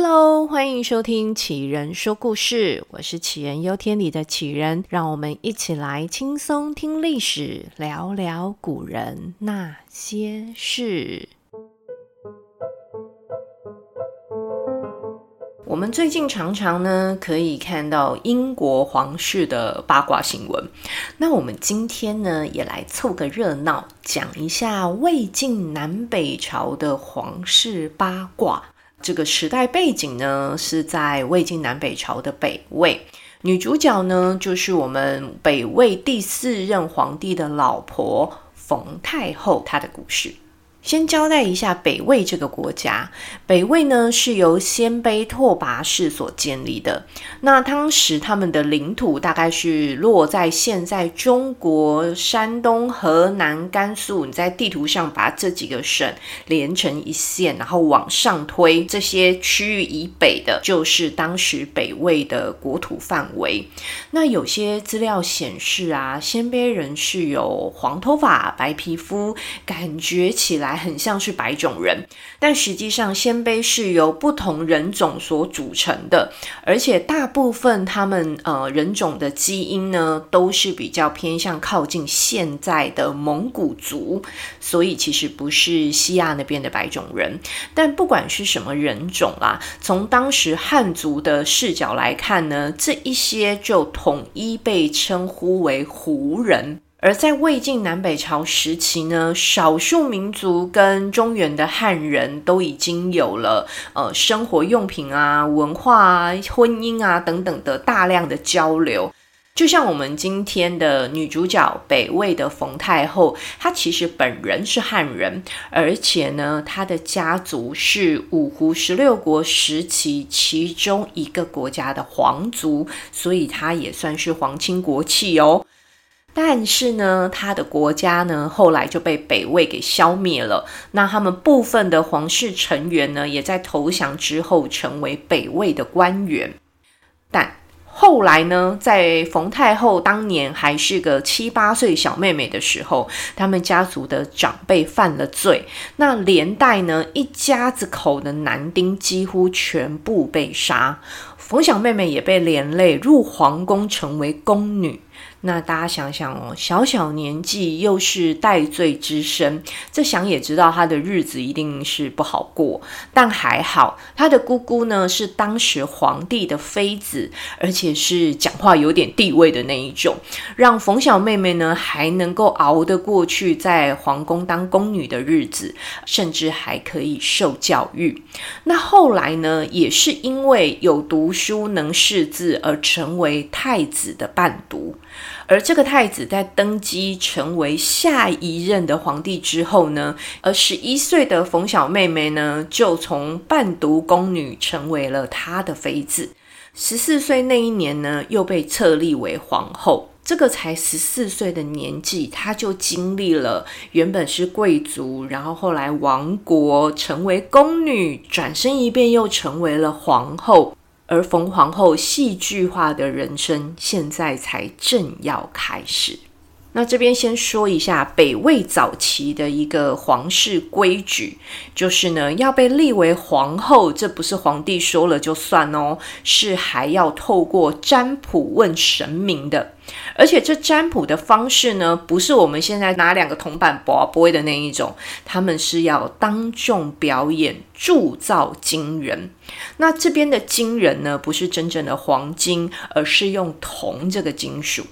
Hello，欢迎收听杞人说故事，我是杞人忧天里的杞人，让我们一起来轻松听历史，聊聊古人那些事。我们最近常常呢可以看到英国皇室的八卦新闻，那我们今天呢也来凑个热闹，讲一下魏晋南北朝的皇室八卦。这个时代背景呢，是在魏晋南北朝的北魏，女主角呢就是我们北魏第四任皇帝的老婆冯太后，她的故事。先交代一下北魏这个国家。北魏呢是由鲜卑拓跋氏所建立的。那当时他们的领土大概是落在现在中国山东、河南、甘肃。你在地图上把这几个省连成一线，然后往上推，这些区域以北的，就是当时北魏的国土范围。那有些资料显示啊，鲜卑人是有黄头发、白皮肤，感觉起来。很像是白种人，但实际上鲜卑是由不同人种所组成的，而且大部分他们呃人种的基因呢都是比较偏向靠近现在的蒙古族，所以其实不是西亚那边的白种人。但不管是什么人种啦，从当时汉族的视角来看呢，这一些就统一被称呼为胡人。而在魏晋南北朝时期呢，少数民族跟中原的汉人都已经有了呃生活用品啊、文化啊、婚姻啊等等的大量的交流。就像我们今天的女主角北魏的冯太后，她其实本人是汉人，而且呢，她的家族是五胡十六国时期其中一个国家的皇族，所以她也算是皇亲国戚哦。但是呢，他的国家呢，后来就被北魏给消灭了。那他们部分的皇室成员呢，也在投降之后成为北魏的官员。但后来呢，在冯太后当年还是个七八岁小妹妹的时候，他们家族的长辈犯了罪，那连带呢，一家子口的男丁几乎全部被杀，冯小妹妹也被连累入皇宫，成为宫女。那大家想想哦，小小年纪又是戴罪之身，这想也知道他的日子一定是不好过。但还好，他的姑姑呢是当时皇帝的妃子，而且是讲话有点地位的那一种，让冯小妹妹呢还能够熬得过去在皇宫当宫女的日子，甚至还可以受教育。那后来呢，也是因为有读书能识字而成为太子的伴读。而这个太子在登基成为下一任的皇帝之后呢，而十一岁的冯小妹妹呢，就从伴读宫女成为了他的妃子。十四岁那一年呢，又被册立为皇后。这个才十四岁的年纪，她就经历了原本是贵族，然后后来亡国，成为宫女，转身一变又成为了皇后。而冯皇后戏剧化的人生，现在才正要开始。那这边先说一下北魏早期的一个皇室规矩，就是呢，要被立为皇后，这不是皇帝说了就算哦，是还要透过占卜问神明的。而且这占卜的方式呢，不是我们现在拿两个铜板拔杯的那一种，他们是要当众表演铸造金人。那这边的金人呢，不是真正的黄金，而是用铜这个金属。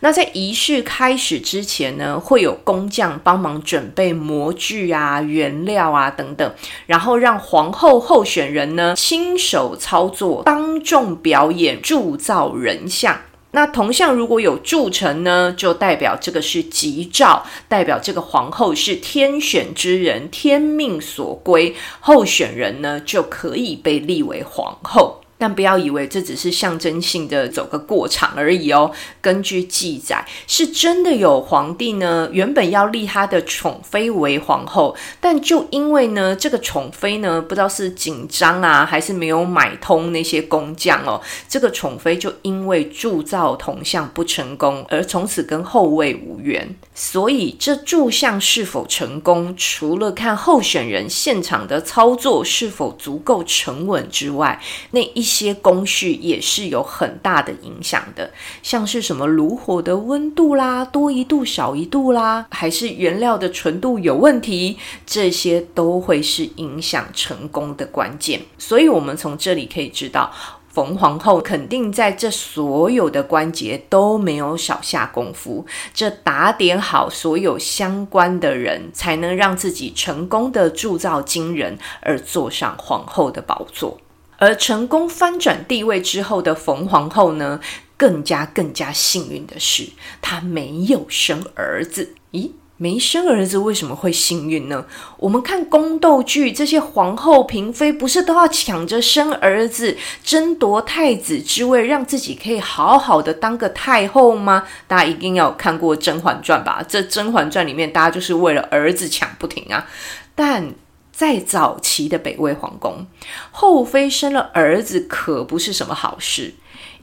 那在仪式开始之前呢，会有工匠帮忙准备模具啊、原料啊等等，然后让皇后候选人呢亲手操作，当众表演铸造人像。那铜像如果有铸成呢，就代表这个是吉兆，代表这个皇后是天选之人，天命所归，候选人呢就可以被立为皇后。但不要以为这只是象征性的走个过场而已哦。根据记载，是真的有皇帝呢，原本要立他的宠妃为皇后，但就因为呢，这个宠妃呢，不知道是紧张啊，还是没有买通那些工匠哦，这个宠妃就因为铸造铜像不成功，而从此跟后位无缘。所以这铸像是否成功，除了看候选人现场的操作是否足够沉稳之外，那一一些工序也是有很大的影响的，像是什么炉火的温度啦，多一度少一度啦，还是原料的纯度有问题，这些都会是影响成功的关键。所以，我们从这里可以知道，冯皇后肯定在这所有的关节都没有少下功夫，这打点好所有相关的人，才能让自己成功的铸造金人，而坐上皇后的宝座。而成功翻转地位之后的冯皇后呢，更加更加幸运的是，她没有生儿子。咦，没生儿子为什么会幸运呢？我们看宫斗剧，这些皇后嫔妃不是都要抢着生儿子，争夺太子之位，让自己可以好好的当个太后吗？大家一定要看过《甄嬛传》吧？这《甄嬛传》里面，大家就是为了儿子抢不停啊，但。在早期的北魏皇宫，后妃生了儿子可不是什么好事。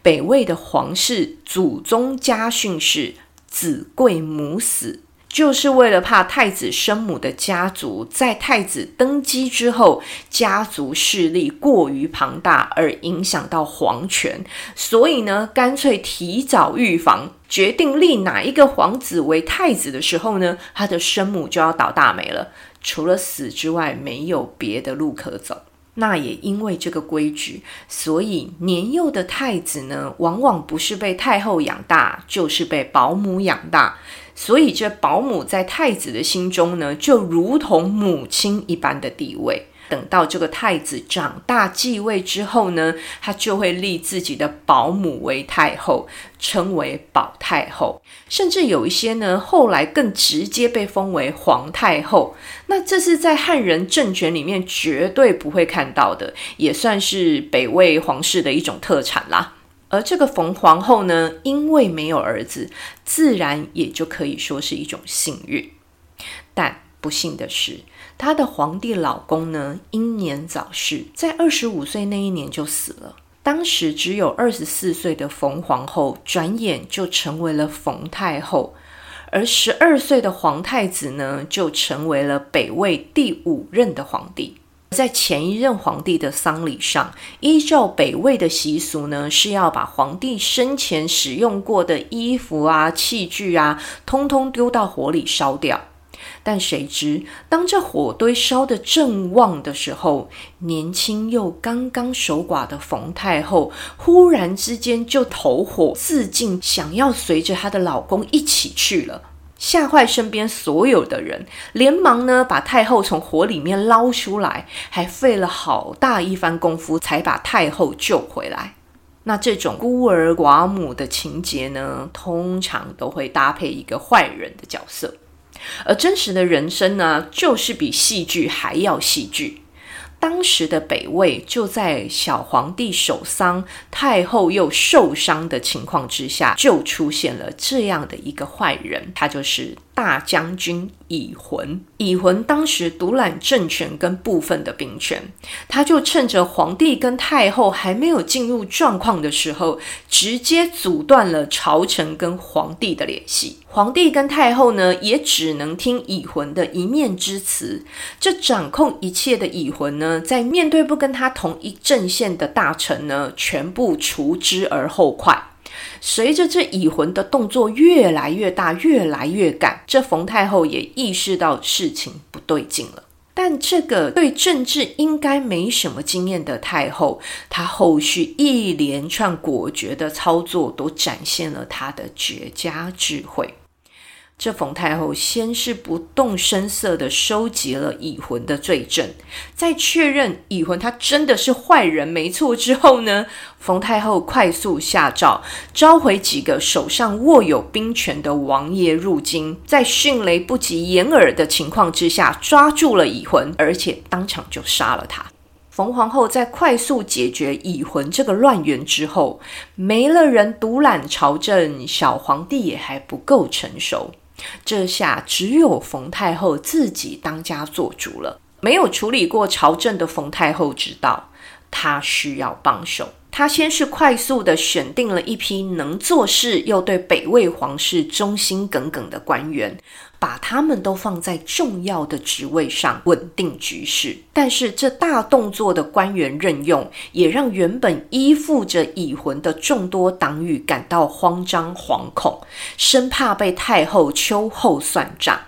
北魏的皇室祖宗家训是“子贵母死”，就是为了怕太子生母的家族在太子登基之后，家族势力过于庞大而影响到皇权，所以呢，干脆提早预防，决定立哪一个皇子为太子的时候呢，他的生母就要倒大霉了。除了死之外，没有别的路可走。那也因为这个规矩，所以年幼的太子呢，往往不是被太后养大，就是被保姆养大。所以这保姆在太子的心中呢，就如同母亲一般的地位。等到这个太子长大继位之后呢，他就会立自己的保姆为太后，称为保太后。甚至有一些呢，后来更直接被封为皇太后。那这是在汉人政权里面绝对不会看到的，也算是北魏皇室的一种特产啦。而这个冯皇后呢，因为没有儿子，自然也就可以说是一种幸运。但不幸的是，她的皇帝老公呢，英年早逝，在二十五岁那一年就死了。当时只有二十四岁的冯皇后，转眼就成为了冯太后，而十二岁的皇太子呢，就成为了北魏第五任的皇帝。在前一任皇帝的丧礼上，依照北魏的习俗呢，是要把皇帝生前使用过的衣服啊、器具啊，通通丢到火里烧掉。但谁知，当这火堆烧得正旺的时候，年轻又刚刚守寡的冯太后忽然之间就投火自尽，想要随着她的老公一起去了，吓坏身边所有的人，连忙呢把太后从火里面捞出来，还费了好大一番功夫才把太后救回来。那这种孤儿寡母的情节呢，通常都会搭配一个坏人的角色。而真实的人生呢，就是比戏剧还要戏剧。当时的北魏就在小皇帝守丧、太后又受伤的情况之下，就出现了这样的一个坏人，他就是大将军乙浑。乙浑当时独揽政权跟部分的兵权，他就趁着皇帝跟太后还没有进入状况的时候，直接阻断了朝臣跟皇帝的联系。皇帝跟太后呢，也只能听乙浑的一面之词。这掌控一切的乙浑呢，在面对不跟他同一阵线的大臣呢，全部除之而后快。随着这乙浑的动作越来越大，越来越赶，这冯太后也意识到事情不对劲了。但这个对政治应该没什么经验的太后，她后续一连串果决的操作，都展现了她的绝佳智慧。这冯太后先是不动声色地收集了乙浑的罪证，在确认乙浑他真的是坏人没错之后呢，冯太后快速下诏，召回几个手上握有兵权的王爷入京，在迅雷不及掩耳的情况之下抓住了乙浑，而且当场就杀了他。冯皇后在快速解决已婚这个乱源之后，没了人独揽朝政，小皇帝也还不够成熟。这下只有冯太后自己当家做主了。没有处理过朝政的冯太后知道，她需要帮手。他先是快速地选定了一批能做事又对北魏皇室忠心耿耿的官员。把他们都放在重要的职位上，稳定局势。但是这大动作的官员任用，也让原本依附着已婚的众多党羽感到慌张惶恐，生怕被太后秋后算账。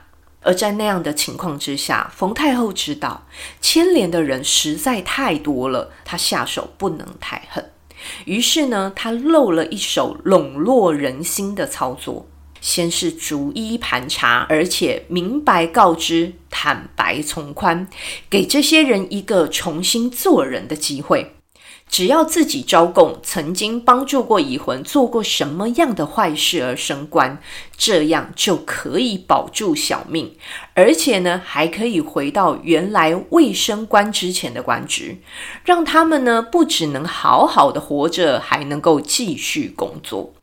而在那样的情况之下，冯太后知道牵连的人实在太多了，她下手不能太狠。于是呢，他露了一手笼络人心的操作。先是逐一盘查，而且明白告知，坦白从宽，给这些人一个重新做人的机会。只要自己招供曾经帮助过已婚，做过什么样的坏事而升官，这样就可以保住小命，而且呢，还可以回到原来未升官之前的官职，让他们呢不只能好好的活着，还能够继续工作。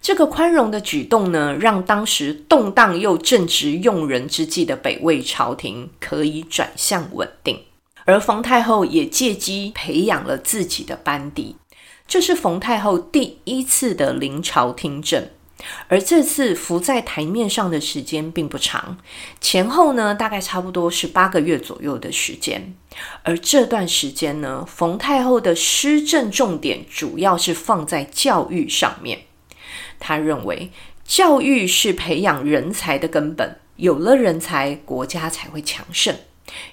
这个宽容的举动呢，让当时动荡又正值用人之际的北魏朝廷可以转向稳定，而冯太后也借机培养了自己的班底。这是冯太后第一次的临朝听政，而这次浮在台面上的时间并不长，前后呢大概差不多是八个月左右的时间。而这段时间呢，冯太后的施政重点主要是放在教育上面。他认为教育是培养人才的根本，有了人才，国家才会强盛。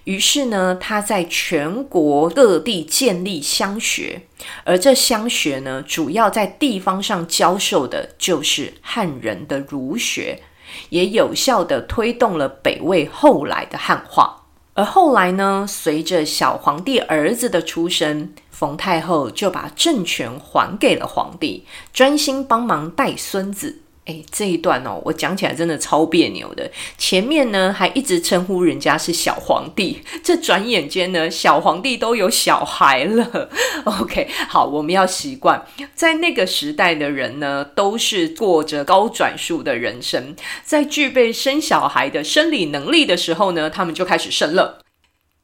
于是呢，他在全国各地建立乡学，而这乡学呢，主要在地方上教授的就是汉人的儒学，也有效地推动了北魏后来的汉化。而后来呢，随着小皇帝儿子的出生，冯太后就把政权还给了皇帝，专心帮忙带孙子。诶，这一段哦，我讲起来真的超别扭的。前面呢还一直称呼人家是小皇帝，这转眼间呢，小皇帝都有小孩了。OK，好，我们要习惯，在那个时代的人呢，都是过着高转速的人生，在具备生小孩的生理能力的时候呢，他们就开始生了。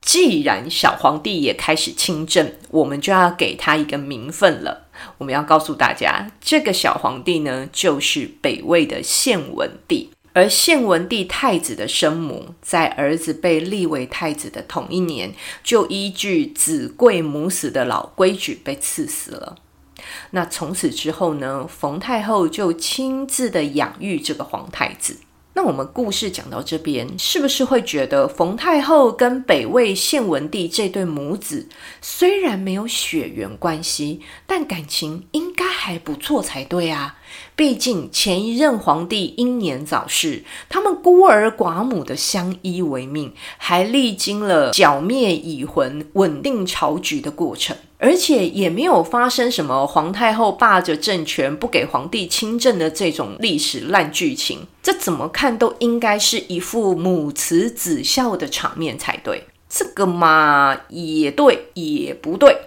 既然小皇帝也开始亲政，我们就要给他一个名分了。我们要告诉大家，这个小皇帝呢，就是北魏的献文帝。而献文帝太子的生母，在儿子被立为太子的同一年，就依据子贵母死的老规矩被赐死了。那从此之后呢，冯太后就亲自的养育这个皇太子。那我们故事讲到这边，是不是会觉得冯太后跟北魏献文帝这对母子虽然没有血缘关系，但感情应该还不错才对啊？毕竟前一任皇帝英年早逝，他们孤儿寡母的相依为命，还历经了剿灭已婚、稳定朝局的过程。而且也没有发生什么皇太后霸着政权不给皇帝亲政的这种历史烂剧情，这怎么看都应该是一副母慈子孝的场面才对。这个嘛，也对，也不对。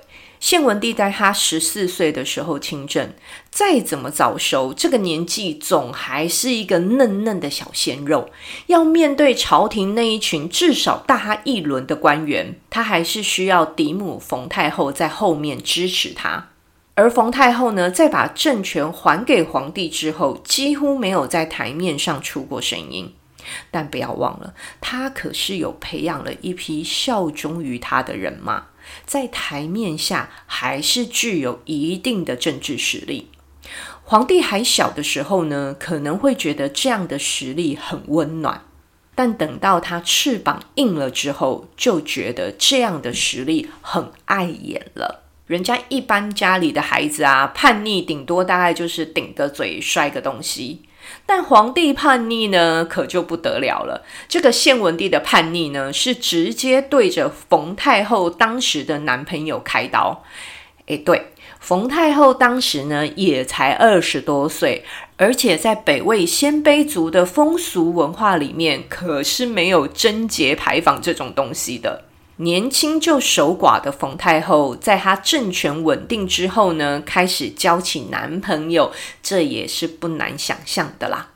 献文帝在他十四岁的时候亲政，再怎么早熟，这个年纪总还是一个嫩嫩的小鲜肉。要面对朝廷那一群至少大他一轮的官员，他还是需要嫡母冯太后在后面支持他。而冯太后呢，在把政权还给皇帝之后，几乎没有在台面上出过声音。但不要忘了，他可是有培养了一批效忠于他的人马。在台面下还是具有一定的政治实力。皇帝还小的时候呢，可能会觉得这样的实力很温暖，但等到他翅膀硬了之后，就觉得这样的实力很碍眼了。人家一般家里的孩子啊，叛逆顶多大概就是顶个嘴、摔个东西。但皇帝叛逆呢，可就不得了了。这个献文帝的叛逆呢，是直接对着冯太后当时的男朋友开刀。诶，对，冯太后当时呢也才二十多岁，而且在北魏鲜卑族的风俗文化里面，可是没有贞节牌坊这种东西的。年轻就守寡的冯太后，在她政权稳定之后呢，开始交起男朋友，这也是不难想象的啦。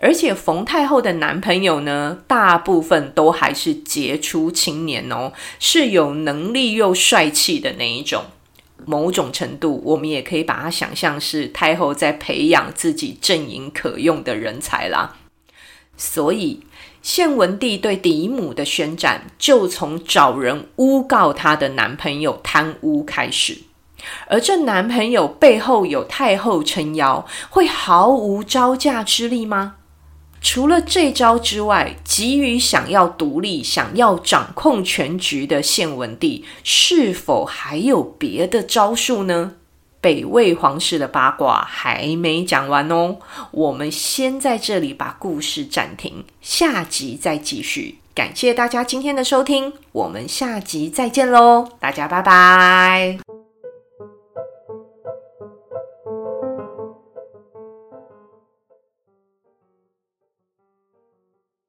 而且冯太后的男朋友呢，大部分都还是杰出青年哦，是有能力又帅气的那一种。某种程度，我们也可以把它想象是太后在培养自己阵营可用的人才啦。所以，献文帝对嫡母的宣战，就从找人诬告她的男朋友贪污开始。而这男朋友背后有太后撑腰，会毫无招架之力吗？除了这招之外，急于想要独立、想要掌控全局的献文帝，是否还有别的招数呢？北魏皇室的八卦还没讲完哦，我们先在这里把故事暂停，下集再继续。感谢大家今天的收听，我们下集再见喽，大家拜拜。